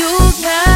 You got